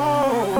Oh.